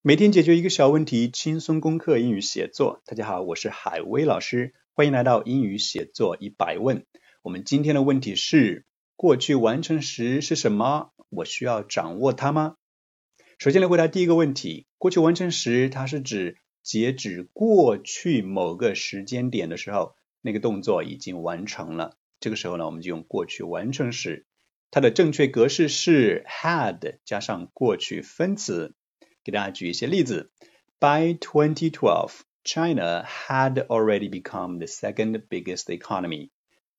每天解决一个小问题，轻松攻克英语写作。大家好，我是海威老师，欢迎来到英语写作一百问。我们今天的问题是：过去完成时是什么？我需要掌握它吗？首先来回答第一个问题：过去完成时，它是指截止过去某个时间点的时候，那个动作已经完成了。这个时候呢，我们就用过去完成时。它的正确格式是 had 加上过去分词。给大家举一些例子。By 2012, China had already become the second biggest economy.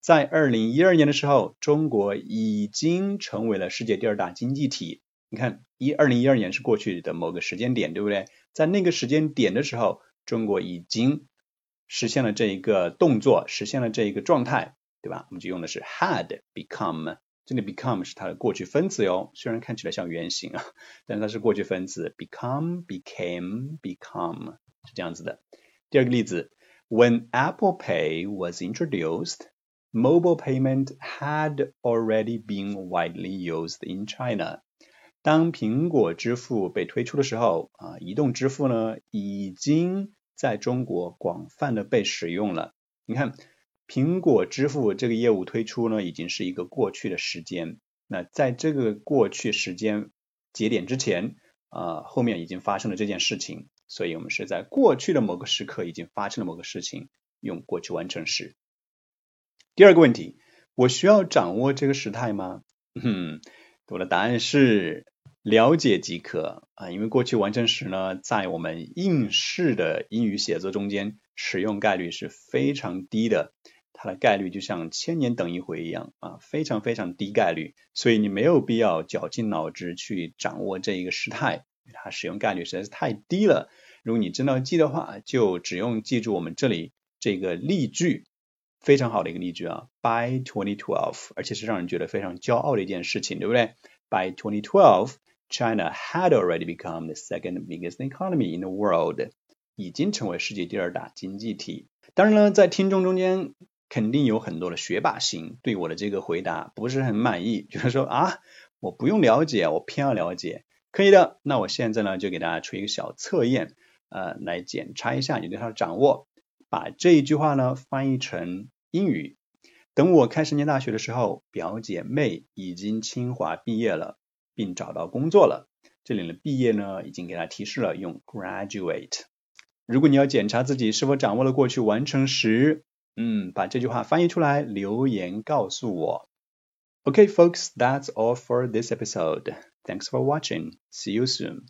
在二零一二年的时候，中国已经成为了世界第二大经济体。你看，一二零一二年是过去的某个时间点，对不对？在那个时间点的时候，中国已经实现了这一个动作，实现了这一个状态，对吧？我们就用的是 had become。这里 become 是它的过去分词哟，虽然看起来像原形啊，但它是过去分词，become、became、become 是这样子的。第二个例子，When Apple Pay was introduced, mobile payment had already been widely used in China。当苹果支付被推出的时候啊，移动支付呢已经在中国广泛的被使用了。你看。苹果支付这个业务推出呢，已经是一个过去的时间。那在这个过去时间节点之前，啊，后面已经发生了这件事情，所以我们是在过去的某个时刻已经发生了某个事情，用过去完成时。第二个问题，我需要掌握这个时态吗？嗯，我的答案是了解即可啊，因为过去完成时呢，在我们应试的英语写作中间，使用概率是非常低的。它的概率就像千年等一回一样啊，非常非常低概率，所以你没有必要绞尽脑汁去掌握这一个时态，它使用概率实在是太低了。如果你真的要记的话，就只用记住我们这里这个例句，非常好的一个例句啊。By 2012，而且是让人觉得非常骄傲的一件事情，对不对？By 2012, China had already become the second biggest economy in the world，已经成为世界第二大经济体。当然了，在听众中间。肯定有很多的学霸型对我的这个回答不是很满意，就是说啊，我不用了解，我偏要了解，可以的。那我现在呢就给大家出一个小测验，呃，来检查一下你对它的掌握。把这一句话呢翻译成英语。等我开始念大学的时候，表姐妹已经清华毕业了，并找到工作了。这里的毕业呢已经给他提示了，用 graduate。如果你要检查自己是否掌握了过去完成时。嗯，把这句话翻译出来，留言告诉我。Okay, folks, that's all for this episode. Thanks for watching. See you soon.